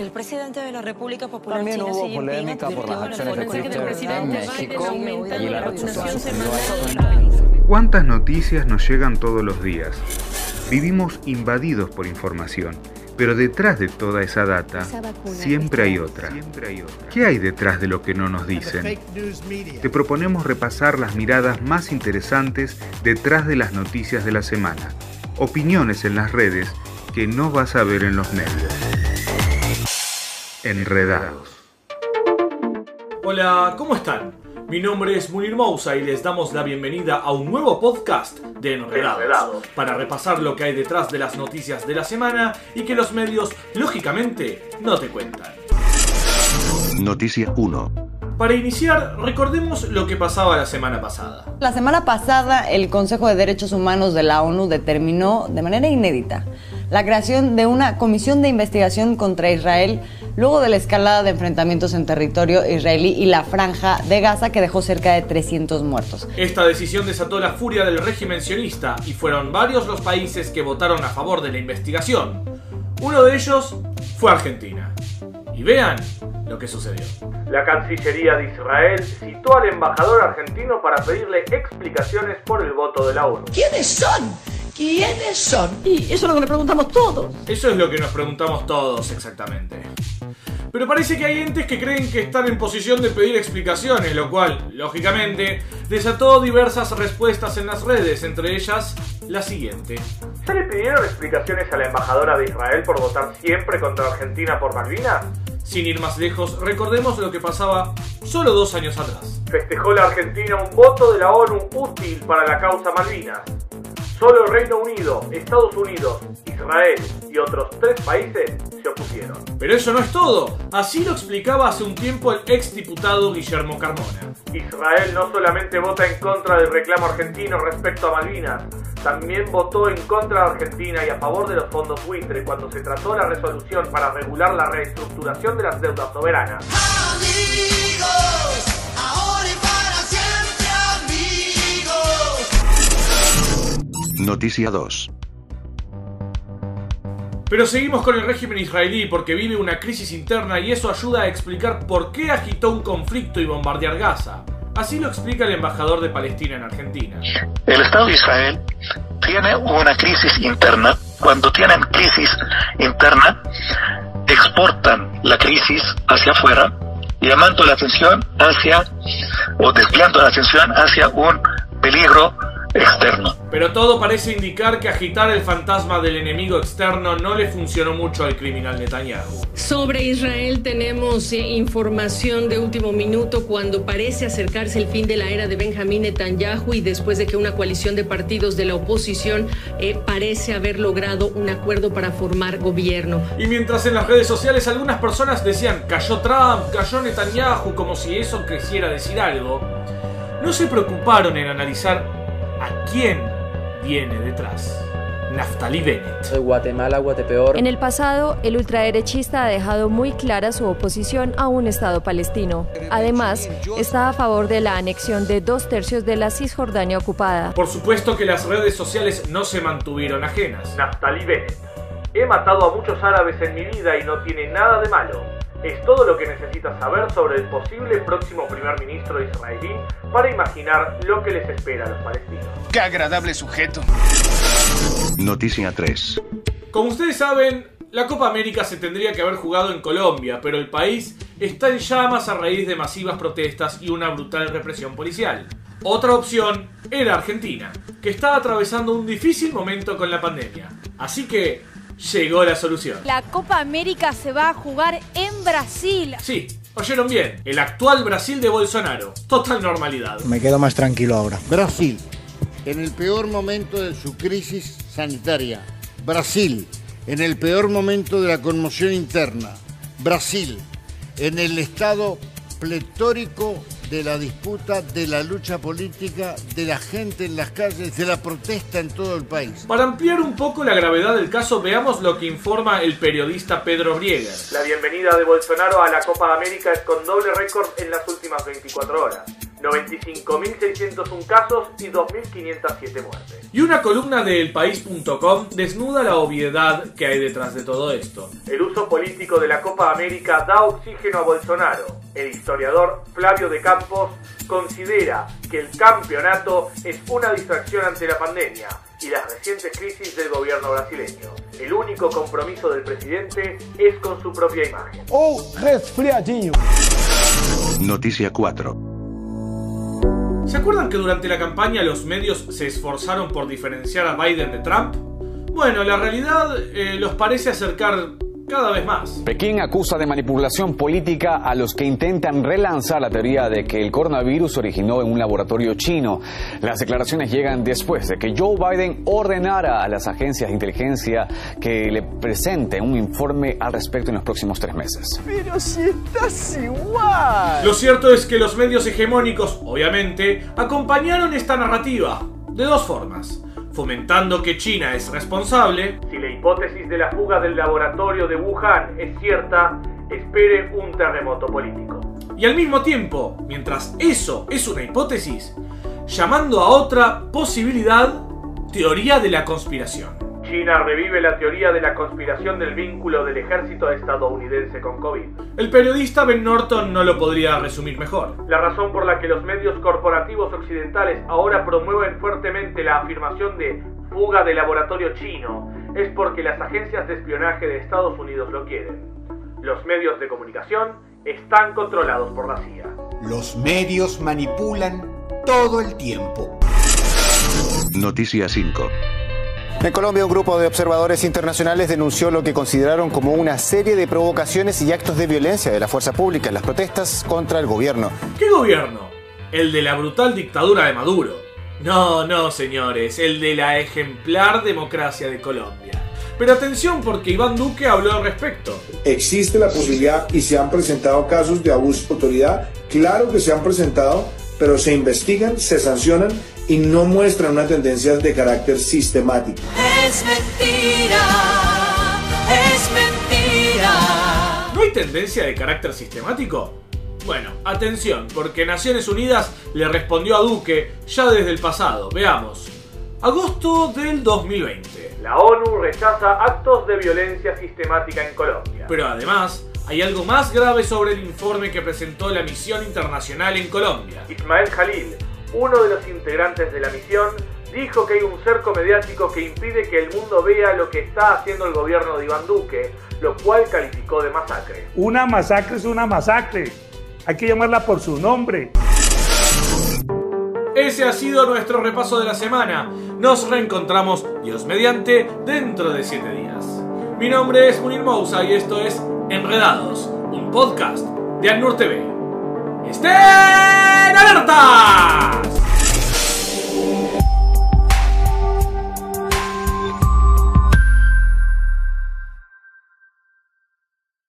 El presidente de la República Popular También China, hubo Xi Jinping, polémica por las acciones presidente global en de México y la. ¿Cuántas noticias nos llegan todos los días? Vivimos invadidos por información, pero detrás de toda esa data siempre hay otra. ¿Qué hay detrás de lo que no nos dicen? Te proponemos repasar las miradas más interesantes detrás de las noticias de la semana. Opiniones en las redes que no vas a ver en los medios. Enredados. Hola, ¿cómo están? Mi nombre es Munir Mousa y les damos la bienvenida a un nuevo podcast de Enredados, para repasar lo que hay detrás de las noticias de la semana y que los medios, lógicamente, no te cuentan. Noticia 1. Para iniciar, recordemos lo que pasaba la semana pasada. La semana pasada, el Consejo de Derechos Humanos de la ONU determinó de manera inédita la creación de una comisión de investigación contra Israel luego de la escalada de enfrentamientos en territorio israelí y la franja de Gaza que dejó cerca de 300 muertos. Esta decisión desató la furia del régimen sionista y fueron varios los países que votaron a favor de la investigación. Uno de ellos fue Argentina. Y vean lo que sucedió. La Cancillería de Israel citó al embajador argentino para pedirle explicaciones por el voto de la ONU. ¿Quiénes son? ¿Quiénes son? Y eso es lo que nos preguntamos todos. Eso es lo que nos preguntamos todos exactamente. Pero parece que hay entes que creen que están en posición de pedir explicaciones, lo cual, lógicamente, desató diversas respuestas en las redes, entre ellas la siguiente. ¿Ya le pidieron explicaciones a la embajadora de Israel por votar siempre contra Argentina por Malvinas? Sin ir más lejos, recordemos lo que pasaba solo dos años atrás. Festejó la Argentina un voto de la ONU útil para la causa Malvinas. Solo el Reino Unido, Estados Unidos, Israel y otros tres países se opusieron. Pero eso no es todo. Así lo explicaba hace un tiempo el ex diputado Guillermo Carmona. Israel no solamente vota en contra del reclamo argentino respecto a Malvinas, también votó en contra de Argentina y a favor de los fondos buitre cuando se trató la resolución para regular la reestructuración de las deudas soberanas. Noticia 2. Pero seguimos con el régimen israelí porque vive una crisis interna y eso ayuda a explicar por qué agitó un conflicto y bombardear Gaza. Así lo explica el embajador de Palestina en Argentina. El Estado de Israel tiene una crisis interna. Cuando tienen crisis interna, exportan la crisis hacia afuera, llamando la atención hacia, o desviando la atención hacia un peligro externo. Pero todo parece indicar que agitar el fantasma del enemigo externo no le funcionó mucho al criminal Netanyahu. Sobre Israel tenemos eh, información de último minuto cuando parece acercarse el fin de la era de Benjamín Netanyahu y después de que una coalición de partidos de la oposición eh, parece haber logrado un acuerdo para formar gobierno. Y mientras en las redes sociales algunas personas decían cayó Trump, cayó Netanyahu, como si eso creciera decir algo, no se preocuparon en analizar a quién viene detrás. Naftali Bennett. Guatemala, Guatepeor. En el pasado, el ultraderechista ha dejado muy clara su oposición a un Estado palestino. Además, está a favor de la anexión de dos tercios de la Cisjordania ocupada. Por supuesto que las redes sociales no se mantuvieron ajenas. Naftali Bennett. He matado a muchos árabes en mi vida y no tiene nada de malo. Es todo lo que necesitas saber sobre el posible próximo primer ministro israelí para imaginar lo que les espera a los palestinos. ¡Qué agradable sujeto! Noticia 3. Como ustedes saben, la Copa América se tendría que haber jugado en Colombia, pero el país está en llamas a raíz de masivas protestas y una brutal represión policial. Otra opción era Argentina, que estaba atravesando un difícil momento con la pandemia. Así que llegó la solución. La Copa América se va a jugar en Brasil. Sí, oyeron bien, el actual Brasil de Bolsonaro. Total normalidad. Me quedo más tranquilo ahora. Brasil, en el peor momento de su crisis sanitaria. Brasil, en el peor momento de la conmoción interna. Brasil, en el estado pletórico de la disputa, de la lucha política, de la gente en las calles, de la protesta en todo el país. Para ampliar un poco la gravedad del caso, veamos lo que informa el periodista Pedro Brieger. La bienvenida de Bolsonaro a la Copa América es con doble récord en las últimas 24 horas. 95.601 casos y 2.507 muertes. Y una columna de elpaís.com desnuda la obviedad que hay detrás de todo esto. El uso político de la Copa América da oxígeno a Bolsonaro. El historiador Flavio de Campos considera que el campeonato es una distracción ante la pandemia y las recientes crisis del gobierno brasileño. El único compromiso del presidente es con su propia imagen. Oh, resfriadinho. Noticia 4. ¿Se acuerdan que durante la campaña los medios se esforzaron por diferenciar a Biden de Trump? Bueno, la realidad eh, los parece acercar cada vez más. Pekín acusa de manipulación política a los que intentan relanzar la teoría de que el coronavirus originó en un laboratorio chino. Las declaraciones llegan después de que Joe Biden ordenara a las agencias de inteligencia que le presenten un informe al respecto en los próximos tres meses. Pero si estás igual. Lo cierto es que los medios hegemónicos, obviamente, acompañaron esta narrativa de dos formas fomentando que China es responsable. Si la hipótesis de la fuga del laboratorio de Wuhan es cierta, espere un terremoto político. Y al mismo tiempo, mientras eso es una hipótesis, llamando a otra posibilidad, teoría de la conspiración. China revive la teoría de la conspiración del vínculo del ejército estadounidense con COVID. El periodista Ben Norton no lo podría resumir mejor. La razón por la que los medios corporativos occidentales ahora promueven fuertemente la afirmación de fuga de laboratorio chino es porque las agencias de espionaje de Estados Unidos lo quieren. Los medios de comunicación están controlados por la CIA. Los medios manipulan todo el tiempo. Noticia 5. En Colombia, un grupo de observadores internacionales denunció lo que consideraron como una serie de provocaciones y actos de violencia de la fuerza pública en las protestas contra el gobierno. ¿Qué gobierno? El de la brutal dictadura de Maduro. No, no, señores, el de la ejemplar democracia de Colombia. Pero atención porque Iván Duque habló al respecto. Existe la posibilidad y se han presentado casos de abuso de autoridad. Claro que se han presentado, pero se investigan, se sancionan y no muestran una tendencia de carácter sistemático. Es mentira, es mentira. ¿No hay tendencia de carácter sistemático? Bueno, atención, porque Naciones Unidas le respondió a Duque ya desde el pasado. Veamos. Agosto del 2020. La ONU rechaza actos de violencia sistemática en Colombia. Pero además, hay algo más grave sobre el informe que presentó la misión internacional en Colombia. Ismael Jalil, uno de los integrantes de la misión, dijo que hay un cerco mediático que impide que el mundo vea lo que está haciendo el gobierno de Iván Duque, lo cual calificó de masacre. Una masacre es una masacre. Hay que llamarla por su nombre. Ese ha sido nuestro repaso de la semana. Nos reencontramos, Dios mediante, dentro de 7 días. Mi nombre es Munir Mousa y esto es Enredados, un podcast de Annur TV. ¡Estén! en alerta!